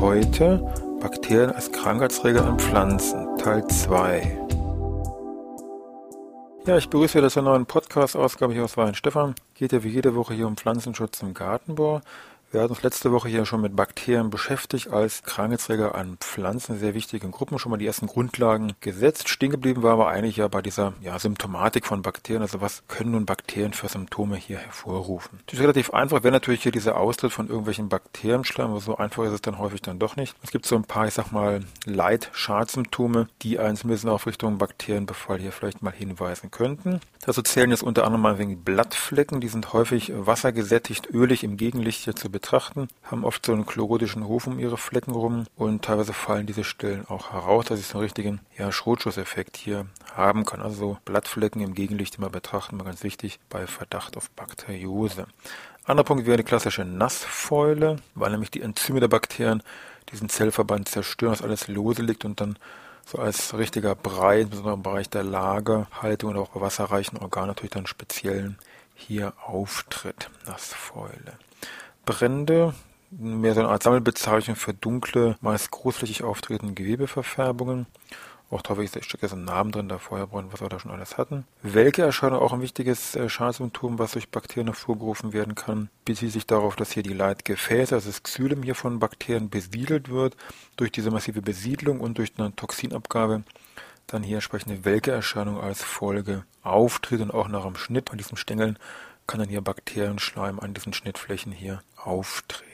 Heute Bakterien als Krankheitsträger an Pflanzen, Teil 2. Ja, ich begrüße wieder zur neuen Podcast-Ausgabe hier aus Weinstefan. Geht ja wie jede Woche hier um Pflanzenschutz im Gartenbau. Wir hatten uns letzte Woche hier schon mit Bakterien beschäftigt als Krankheitsträger an Pflanzen, sehr wichtigen Gruppen, schon mal die ersten Grundlagen gesetzt. Stehen geblieben war aber eigentlich ja bei dieser ja, Symptomatik von Bakterien, also was können nun Bakterien für Symptome hier hervorrufen. Das ist relativ einfach, wäre natürlich hier dieser Austritt von irgendwelchen Bakterienschleim, aber so einfach ist es dann häufig dann doch nicht. Es gibt so ein paar, ich sag mal, Leitschadsymptome, die einen zumindest auf Richtung Bakterienbefall hier vielleicht mal hinweisen könnten. Dazu zählen jetzt unter anderem mal wegen Blattflecken, die sind häufig wassergesättigt, ölig im Gegenlicht hier zu betrachten, haben oft so einen chlorodischen Hof um ihre Flecken rum und teilweise fallen diese Stellen auch heraus, dass ich so einen richtigen ja, Schrotschusseffekt hier haben kann. Also so Blattflecken im Gegenlicht immer betrachten, mal ganz wichtig bei Verdacht auf Bakteriose. Anderer Punkt wäre die klassische Nassfäule, weil nämlich die Enzyme der Bakterien diesen Zellverband zerstören, dass alles lose liegt und dann so als richtiger Brei, insbesondere im Bereich der Lagerhaltung oder auch bei wasserreichen Organen natürlich dann speziellen hier auftritt. Nassfäule. Brände, mehr so eine Art Sammelbezeichnung für dunkle, meist großflächig auftretende Gewebeverfärbungen. Auch da steckt jetzt ein Namen drin, der Feuerbrand, was wir da schon alles hatten. Welke-Erscheinung auch ein wichtiges äh, Schadsymptom, was durch Bakterien hervorgerufen werden kann, bezieht sich darauf, dass hier die Leitgefäße, also das Xylem hier von Bakterien besiedelt wird. Durch diese massive Besiedlung und durch eine Toxinabgabe dann hier entsprechende Welke-Erscheinung als Folge auftritt und auch nach dem Schnitt von diesen Stängeln kann dann hier Bakterienschleim an diesen Schnittflächen hier auftreten.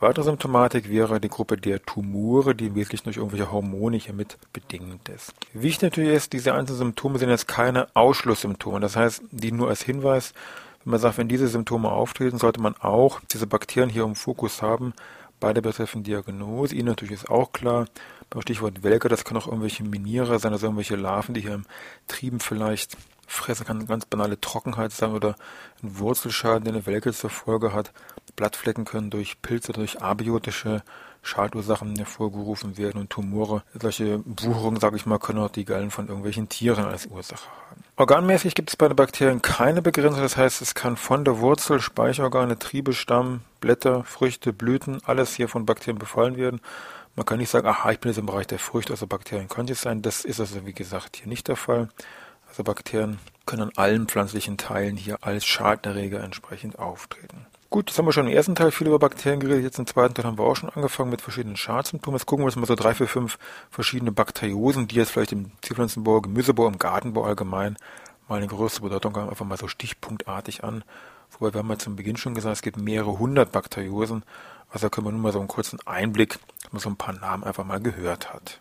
Weitere Symptomatik wäre die Gruppe der Tumore, die wesentlich durch irgendwelche Hormone hier mit bedingt ist. Wichtig natürlich ist, diese einzelnen Symptome sind jetzt keine Ausschlusssymptome. Das heißt, die nur als Hinweis, wenn man sagt, wenn diese Symptome auftreten, sollte man auch diese Bakterien hier im Fokus haben bei der betreffenden Diagnose. Ihnen natürlich ist auch klar, beim Stichwort Welker, das können auch irgendwelche Minierer sein, also irgendwelche Larven, die hier im Trieben vielleicht fressen, kann ganz banale Trockenheit sein oder ein Wurzelschaden, der eine Welke zur Folge hat. Blattflecken können durch Pilze, durch abiotische Schadursachen hervorgerufen werden und Tumore, solche Wucherungen, sage ich mal, können auch die Gallen von irgendwelchen Tieren als Ursache haben. Organmäßig gibt es bei den Bakterien keine Begrenzung, das heißt, es kann von der Wurzel, Speicherorgane, Triebe, Stamm, Blätter, Früchte, Blüten, alles hier von Bakterien befallen werden. Man kann nicht sagen, aha, ich bin jetzt im Bereich der Früchte, also Bakterien könnte es sein. Das ist also, wie gesagt, hier nicht der Fall. Also Bakterien können an allen pflanzlichen Teilen hier als Schaderreger entsprechend auftreten. Gut, jetzt haben wir schon im ersten Teil viel über Bakterien geredet. Jetzt im zweiten Teil haben wir auch schon angefangen mit verschiedenen Schadsymptomen. Jetzt gucken wir uns mal so drei, vier, fünf verschiedene Bakteriosen, die jetzt vielleicht im Zierpflanzenbau, Gemüsebau, im Gartenbau allgemein mal eine größere Bedeutung haben, einfach mal so stichpunktartig an. Wobei wir haben ja zum Beginn schon gesagt, es gibt mehrere hundert Bakteriosen. Also da können wir nur mal so einen kurzen Einblick, dass man so ein paar Namen einfach mal gehört hat.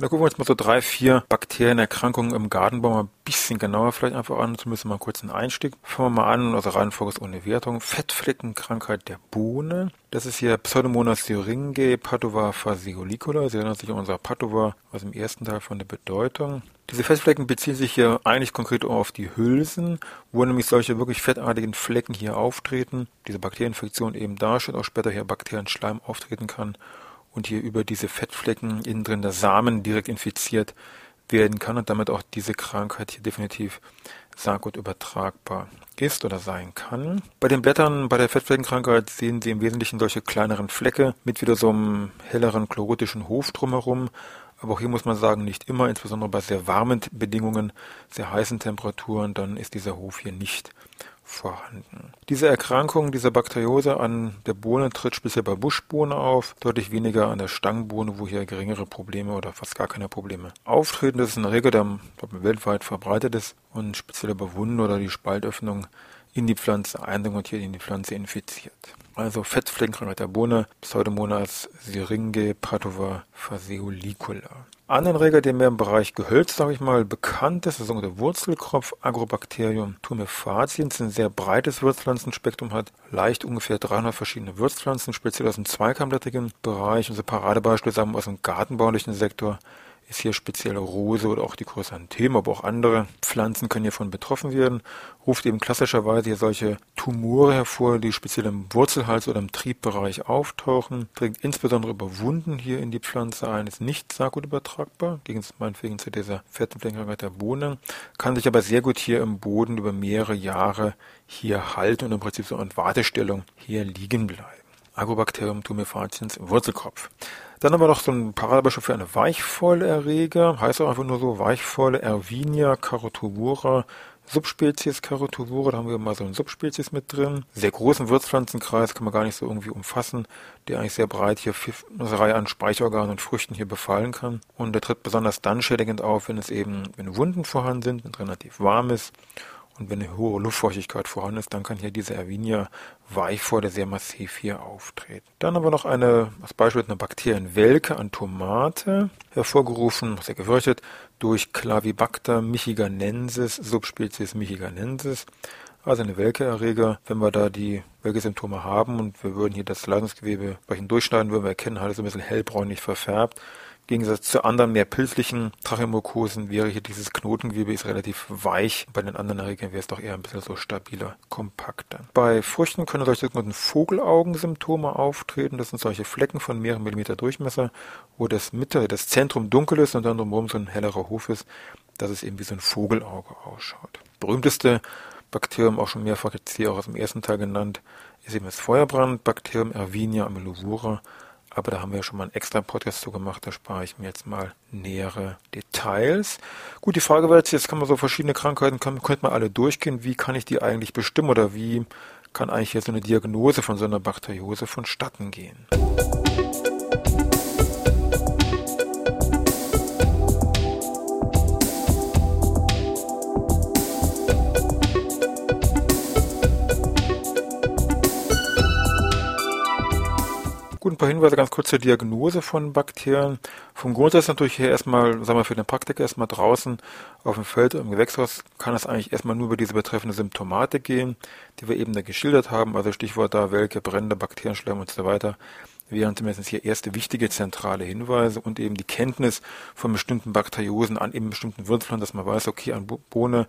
Da gucken wir uns mal so drei, vier Bakterienerkrankungen im Gartenbau mal ein bisschen genauer vielleicht einfach an. Zumindest mal kurz einen Einstieg. Fangen wir mal an, also Reihenfolge ist ohne Wertung. Fettfleckenkrankheit der Bohne. Das ist hier Pseudomonas syringae Padova fasciculicola. Sie erinnern sich an unser Padova aus dem ersten Teil von der Bedeutung. Diese Fettflecken beziehen sich hier eigentlich konkret auf die Hülsen, wo nämlich solche wirklich fettartigen Flecken hier auftreten. Diese Bakterieninfektion eben darstellt, auch später hier Bakterienschleim auftreten kann und hier über diese Fettflecken innen drin der Samen direkt infiziert werden kann und damit auch diese Krankheit hier definitiv Saatgut übertragbar ist oder sein kann. Bei den Blättern bei der Fettfleckenkrankheit sehen Sie im Wesentlichen solche kleineren Flecke mit wieder so einem helleren chlorotischen Hof drumherum. Aber auch hier muss man sagen, nicht immer, insbesondere bei sehr warmen Bedingungen, sehr heißen Temperaturen, dann ist dieser Hof hier nicht vorhanden. Diese Erkrankung, diese Bakteriose an der Bohne tritt speziell bei Buschbohne auf, deutlich weniger an der Stangenbohne, wo hier geringere Probleme oder fast gar keine Probleme auftreten. Das ist eine Regel, der weltweit verbreitet ist und speziell bei Wunden oder die Spaltöffnung in die Pflanze hier in die Pflanze infiziert. Also Fettfleckenkrankheit der Bohne, Pseudomonas syringae padova faseolicula. Anreger, der mehr im Bereich Gehölz, sage ich mal, bekannt ist, das sogenannte Wurzelkropf, Agrobacterium tumefaciens, ein sehr breites Wurzpflanzenspektrum hat, leicht ungefähr 300 verschiedene Wurzpflanzen, speziell aus dem zweikammlättrigen Bereich. Unser Paradebeispiel sagen wir aus dem gartenbaulichen Sektor ist hier speziell Rose oder auch die Chrysanthemen, aber auch andere Pflanzen können hiervon betroffen werden, ruft eben klassischerweise hier solche Tumore hervor, die speziell im Wurzelhals oder im Triebbereich auftauchen, dringt insbesondere über Wunden hier in die Pflanze ein, ist nicht sehr gut übertragbar, gegen meinetwegen zu dieser Fettfleckenkrankheit der Bohne, kann sich aber sehr gut hier im Boden über mehrere Jahre hier halten und im Prinzip so in Wartestellung hier liegen bleiben. Agrobacterium tumefaciens Wurzelkopf. Dann haben wir noch so ein Paradebeispiel für eine Weichfäuleerreger, heißt auch einfach nur so Weichfäule Erwinia carotubura Subspezies Carotubura, da haben wir mal so eine Subspezies mit drin. Sehr großen Wirtspflanzenkreis kann man gar nicht so irgendwie umfassen, der eigentlich sehr breit hier eine Reihe an Speicherorganen und Früchten hier befallen kann. Und der tritt besonders dann schädigend auf, wenn es eben, wenn Wunden vorhanden sind, wenn es relativ warm ist und wenn eine hohe Luftfeuchtigkeit vorhanden ist, dann kann hier diese Erwinia Weichforde sehr massiv hier auftreten. Dann haben wir noch eine, als Beispiel eine Bakterienwelke an Tomate, hervorgerufen, sehr gefürchtet, durch Clavibacter michiganensis, Subspezies michiganensis. Also eine Welkeerreger. Wenn wir da die Welke-Symptome haben und wir würden hier das Leitungsgewebe durchschneiden, würden wir erkennen, halt so ein bisschen hellbräunlich verfärbt. Gegensatz zu anderen mehr pilzlichen Tracheomukosen wäre hier dieses Knotengewebe ist relativ weich. Bei den anderen Erregern wäre es doch eher ein bisschen so stabiler, kompakter. Bei Früchten können solche sogenannten Vogelaugensymptome auftreten. Das sind solche Flecken von mehreren Millimeter Durchmesser, wo das Mitte, das Zentrum dunkel ist und dann drumherum so ein hellerer Hof ist, dass es eben wie so ein Vogelauge ausschaut. Berühmteste Bakterium, auch schon mehrfach jetzt hier auch aus dem ersten Teil genannt, ist eben das Feuerbrandbakterium Erwinia amylovora aber da haben wir ja schon mal einen extra Podcast zu gemacht, da spare ich mir jetzt mal nähere Details. Gut, die Frage wäre jetzt, jetzt kann man so verschiedene Krankheiten, kann, könnte man alle durchgehen, wie kann ich die eigentlich bestimmen oder wie kann eigentlich jetzt so eine Diagnose von so einer Bakteriose vonstatten gehen? Gut, ein paar Hinweise ganz kurz zur Diagnose von Bakterien. Vom Grundsatz natürlich her erstmal, sagen wir für den Praktiker erstmal draußen auf dem Feld im Gewächshaus kann es eigentlich erstmal nur über diese betreffende Symptomatik gehen, die wir eben da geschildert haben, also Stichwort da Welke, Brände, Bakterienschleim und so weiter wären zumindest hier erste wichtige zentrale Hinweise und eben die Kenntnis von bestimmten Bakteriosen an eben bestimmten Wurzeln, dass man weiß, okay, an Bohne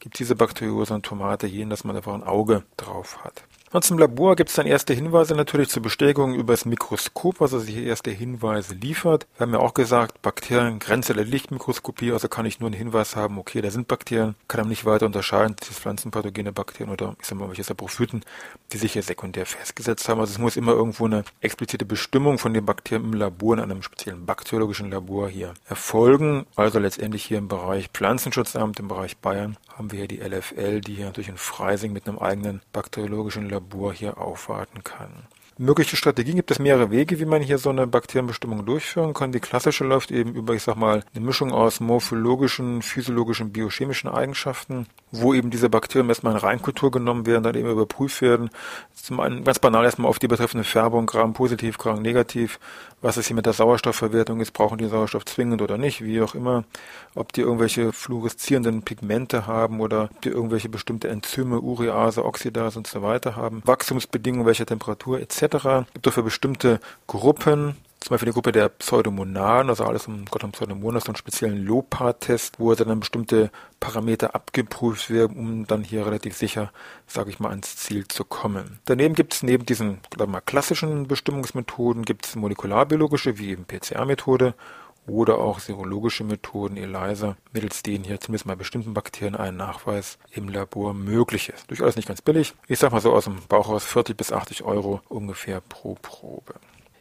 gibt es diese Bakteriose, an Tomate jenen, dass man einfach ein Auge drauf hat. Und im Labor gibt es dann erste Hinweise natürlich zur Bestätigung über das Mikroskop, was also hier erste Hinweise liefert. Wir haben ja auch gesagt, Bakterien, Grenze der Lichtmikroskopie, also kann ich nur einen Hinweis haben, okay, da sind Bakterien, kann aber nicht weiter unterscheiden, das pflanzenpathogene Bakterien oder ich sag mal, welche Saprophyten, die sich hier sekundär festgesetzt haben. Also es muss immer irgendwo eine explizite Bestimmung von den Bakterien im Labor, in einem speziellen bakteriologischen Labor hier erfolgen. Also letztendlich hier im Bereich Pflanzenschutzamt, im Bereich Bayern, haben wir hier die LFL, die hier natürlich in Freising mit einem eigenen bakteriologischen Labor Labor hier aufwarten kann. Mögliche Strategien? Gibt es mehrere Wege, wie man hier so eine Bakterienbestimmung durchführen kann. Die klassische läuft eben über, ich sag mal, eine Mischung aus morphologischen, physiologischen, biochemischen Eigenschaften, wo eben diese Bakterien erstmal in Reinkultur genommen werden, dann eben überprüft werden. Zum einen ganz banal erstmal auf die betreffende Färbung, Gramm positiv, Gramm negativ, was es hier mit der Sauerstoffverwertung? Ist, brauchen die Sauerstoff zwingend oder nicht, wie auch immer, ob die irgendwelche fluoreszierenden Pigmente haben oder ob die irgendwelche bestimmte Enzyme, Urease, Oxidase und so weiter haben, Wachstumsbedingungen, welcher Temperatur etc gibt es für bestimmte Gruppen, zum Beispiel die Gruppe der Pseudomonaden, also alles um Gott um Pseudomonas, so einen speziellen Lopa-Test, wo dann bestimmte Parameter abgeprüft werden, um dann hier relativ sicher, sage ich mal, ans Ziel zu kommen. Daneben gibt es neben diesen mal, klassischen Bestimmungsmethoden gibt es molekularbiologische, wie eben PCR-Methode oder auch serologische Methoden, ELISA, mittels denen hier zumindest bei bestimmten Bakterien ein Nachweis im Labor möglich ist. Durchaus nicht ganz billig. Ich sag mal so aus dem Bauchhaus 40 bis 80 Euro ungefähr pro Probe.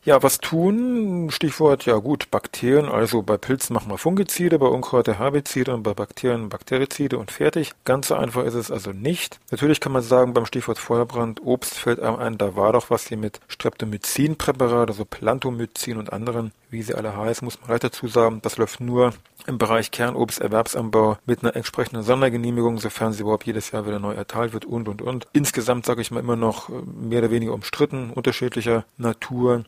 Ja, was tun? Stichwort, ja gut, Bakterien, also bei Pilzen machen wir Fungizide, bei Unkräuter Herbizide und bei Bakterien Bakterizide und fertig. Ganz so einfach ist es also nicht. Natürlich kann man sagen, beim Stichwort Feuerbrand, Obst fällt einem ein, da war doch was hier mit Streptomycin-Präparat, also Plantomycin und anderen wie sie alle heißen, muss man gleich dazu sagen, das läuft nur im Bereich Kernobsterwerbsanbau mit einer entsprechenden Sondergenehmigung, sofern sie überhaupt jedes Jahr wieder neu erteilt wird und und und. Insgesamt sage ich mal immer noch äh, mehr oder weniger umstritten, unterschiedlicher Natur.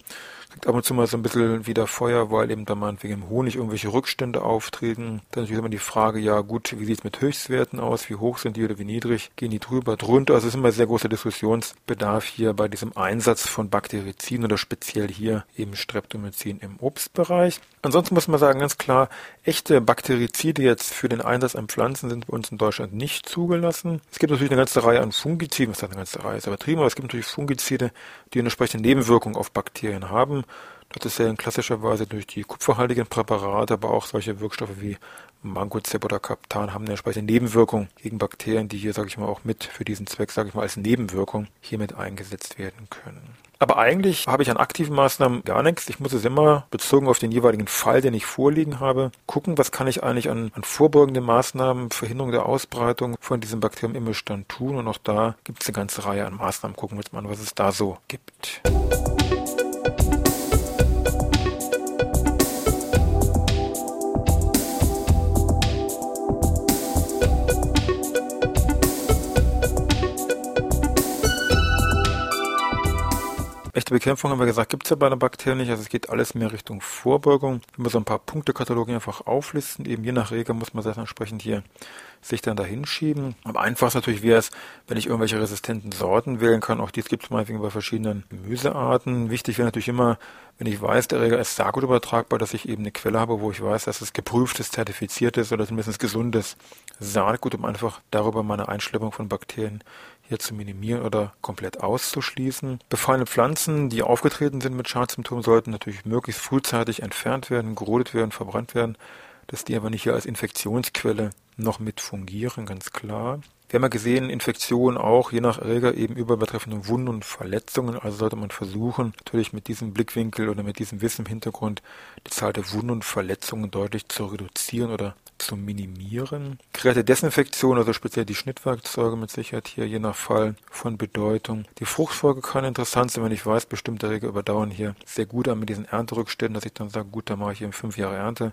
Kriegt ab und zu mal so ein bisschen wieder Feuer, weil eben da meinetwegen im Honig irgendwelche Rückstände auftreten. Dann natürlich immer die Frage, ja gut, wie sieht es mit Höchstwerten aus? Wie hoch sind die oder wie niedrig? Gehen die drüber, drunter? Also es ist immer sehr großer Diskussionsbedarf hier bei diesem Einsatz von Bakteriziden oder speziell hier eben Streptomycin im Obstbereich. Ansonsten muss man sagen, ganz klar, echte Bakterizide jetzt für den Einsatz an Pflanzen sind bei uns in Deutschland nicht zugelassen. Es gibt natürlich eine ganze Reihe an Fungiziden, was heißt eine ganze Reihe, ist übertrieben, aber es gibt natürlich Fungizide, die eine entsprechende Nebenwirkung auf Bakterien haben. Das ist ja in klassischer Weise durch die kupferhaltigen Präparate, aber auch solche Wirkstoffe wie Mancozeb oder Captan haben eine entsprechende Nebenwirkung gegen Bakterien, die hier, sage ich mal, auch mit für diesen Zweck, sage ich mal, als Nebenwirkung hiermit eingesetzt werden können. Aber eigentlich habe ich an aktiven Maßnahmen gar nichts. Ich muss es immer, bezogen auf den jeweiligen Fall, den ich vorliegen habe, gucken, was kann ich eigentlich an, an vorbeugenden Maßnahmen, Verhinderung der Ausbreitung von diesem Bakterium im Bestand tun. Und auch da gibt es eine ganze Reihe an Maßnahmen. Gucken wir uns mal an, was es da so gibt. Echte Bekämpfung haben wir gesagt, gibt es ja bei den Bakterien nicht. Also es geht alles mehr Richtung Vorbeugung. Wenn wir so ein paar Punktekataloge einfach auflisten, eben je nach Regel muss man das entsprechend hier sich dann dahin schieben. Am einfachsten natürlich wäre es, wenn ich irgendwelche resistenten Sorten wählen kann. Auch dies gibt es meinetwegen bei verschiedenen Gemüsearten. Wichtig wäre natürlich immer, wenn ich weiß, der Erreger ist Saatgut übertragbar, dass ich eben eine Quelle habe, wo ich weiß, dass es geprüftes, zertifiziertes oder zumindest gesundes Saatgut, um einfach darüber meine Einschleppung von Bakterien hier zu minimieren oder komplett auszuschließen. Befallene Pflanzen, die aufgetreten sind mit Schadsymptomen, sollten natürlich möglichst frühzeitig entfernt werden, gerodet werden, verbrannt werden, dass die aber nicht hier als Infektionsquelle noch mit fungieren, ganz klar. Wir haben ja gesehen, Infektionen auch je nach Erreger eben überbetreffende Wunden und Verletzungen. Also sollte man versuchen, natürlich mit diesem Blickwinkel oder mit diesem Wissen im Hintergrund die Zahl der Wunden und Verletzungen deutlich zu reduzieren oder zu minimieren. Geräte Desinfektion, also speziell die Schnittwerkzeuge mit Sicherheit hier je nach Fall von Bedeutung. Die Fruchtfolge kann interessant sein, wenn ich weiß, bestimmte Erreger überdauern hier sehr gut an mit diesen Ernterückständen, dass ich dann sage, gut, dann mache ich hier fünf Jahre Ernte,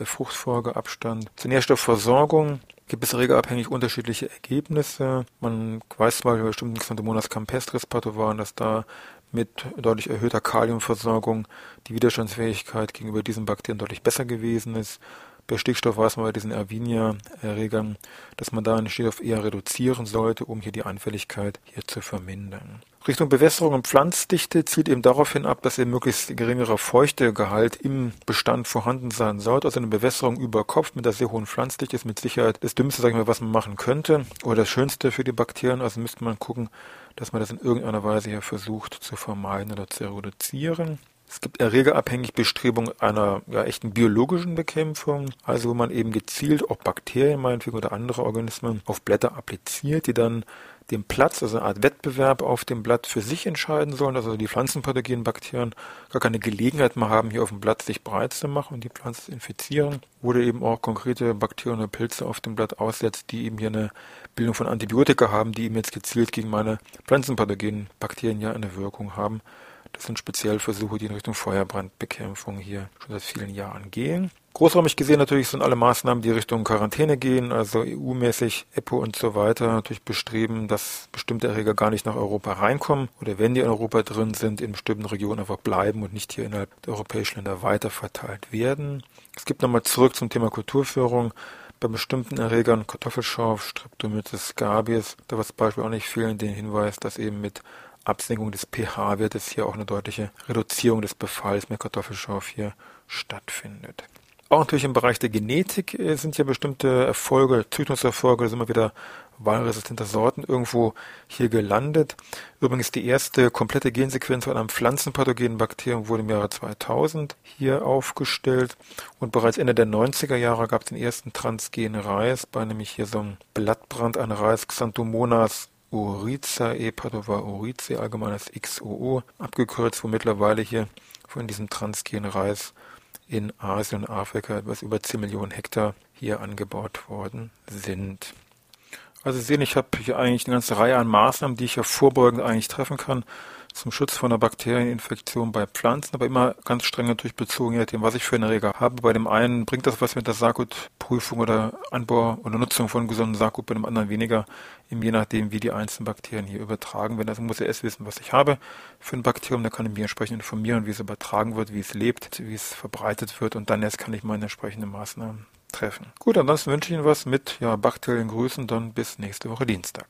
äh, Fruchtfolgeabstand. Zur Nährstoffversorgung gibt es regelabhängig unterschiedliche Ergebnisse. Man weiß zum Beispiel bei bestimmten Xanthomonas campestris Patovan, dass da mit deutlich erhöhter Kaliumversorgung die Widerstandsfähigkeit gegenüber diesen Bakterien deutlich besser gewesen ist. Bei Stickstoff weiß man bei diesen Erwinia-Erregern, dass man da den Stickstoff eher reduzieren sollte, um hier die Anfälligkeit hier zu vermindern. Richtung Bewässerung und Pflanzdichte zielt eben darauf hin ab, dass eben möglichst geringerer Feuchtegehalt im Bestand vorhanden sein sollte. Also eine Bewässerung über Kopf mit der sehr hohen Pflanzdichte ist mit Sicherheit das Dümmste, sag ich mal, was man machen könnte. Oder das Schönste für die Bakterien. Also müsste man gucken, dass man das in irgendeiner Weise hier versucht zu vermeiden oder zu reduzieren. Es gibt erregerabhängig Bestrebungen einer ja, echten biologischen Bekämpfung, also wo man eben gezielt auch Bakterien meinetwegen oder andere Organismen auf Blätter appliziert, die dann den Platz, also eine Art Wettbewerb auf dem Blatt für sich entscheiden sollen, dass also die pflanzenpathogenen Bakterien gar keine Gelegenheit mehr haben, hier auf dem Blatt sich breit zu machen und die Pflanze zu infizieren. Oder eben auch konkrete Bakterien oder Pilze auf dem Blatt aussetzt, die eben hier eine Bildung von Antibiotika haben, die eben jetzt gezielt gegen meine pflanzenpathogenen Bakterien ja eine Wirkung haben. Das sind speziell Versuche, die in Richtung Feuerbrandbekämpfung hier schon seit vielen Jahren gehen. Großräumig gesehen natürlich sind alle Maßnahmen, die Richtung Quarantäne gehen, also EU-mäßig, EPO und so weiter, natürlich bestreben, dass bestimmte Erreger gar nicht nach Europa reinkommen oder wenn die in Europa drin sind, in bestimmten Regionen einfach bleiben und nicht hier innerhalb der europäischen Länder weiter verteilt werden. Es gibt nochmal zurück zum Thema Kulturführung. Bei bestimmten Erregern, Kartoffelschorf, Streptomyces scabies, da wird zum Beispiel auch nicht fehlen, den Hinweis, dass eben mit Absenkung des pH-Wertes hier auch eine deutliche Reduzierung des Befalls mit Kartoffelschorf hier stattfindet. Auch natürlich im Bereich der Genetik äh, sind ja bestimmte Erfolge, Züchtungserfolge, da sind wir wieder wahlresistente Sorten irgendwo hier gelandet. Übrigens die erste komplette Gensequenz von einem pflanzenpathogenen Bakterium wurde im Jahre 2000 hier aufgestellt und bereits Ende der 90er Jahre gab es den ersten transgenen Reis, bei nämlich hier so einem Blattbrand an Reis Xanthomonas Oryzae, Padova Oryzae, allgemeines XOO, abgekürzt, wo mittlerweile hier von diesem transgenen Reis in Asien und Afrika etwas über 10 Millionen Hektar hier angebaut worden sind. Also Sie sehen, ich habe hier eigentlich eine ganze Reihe an Maßnahmen, die ich ja vorbeugend eigentlich treffen kann. Zum Schutz vor einer Bakterieninfektion bei Pflanzen, aber immer ganz streng natürlich bezogen, je nachdem, was ich für einen Erreger habe. Bei dem einen bringt das was mit der Saatgutprüfung oder Anbau oder Nutzung von gesunden Saatgut, bei dem anderen weniger, je nachdem, wie die einzelnen Bakterien hier übertragen werden. Also muss er erst wissen, was ich habe für ein Bakterium, dann kann ich mich entsprechend informieren, wie es übertragen wird, wie es lebt, wie es verbreitet wird und dann erst kann ich meine entsprechenden Maßnahmen treffen. Gut, ansonsten wünsche ich Ihnen was mit ja, bakteriellen Grüßen, dann bis nächste Woche Dienstag.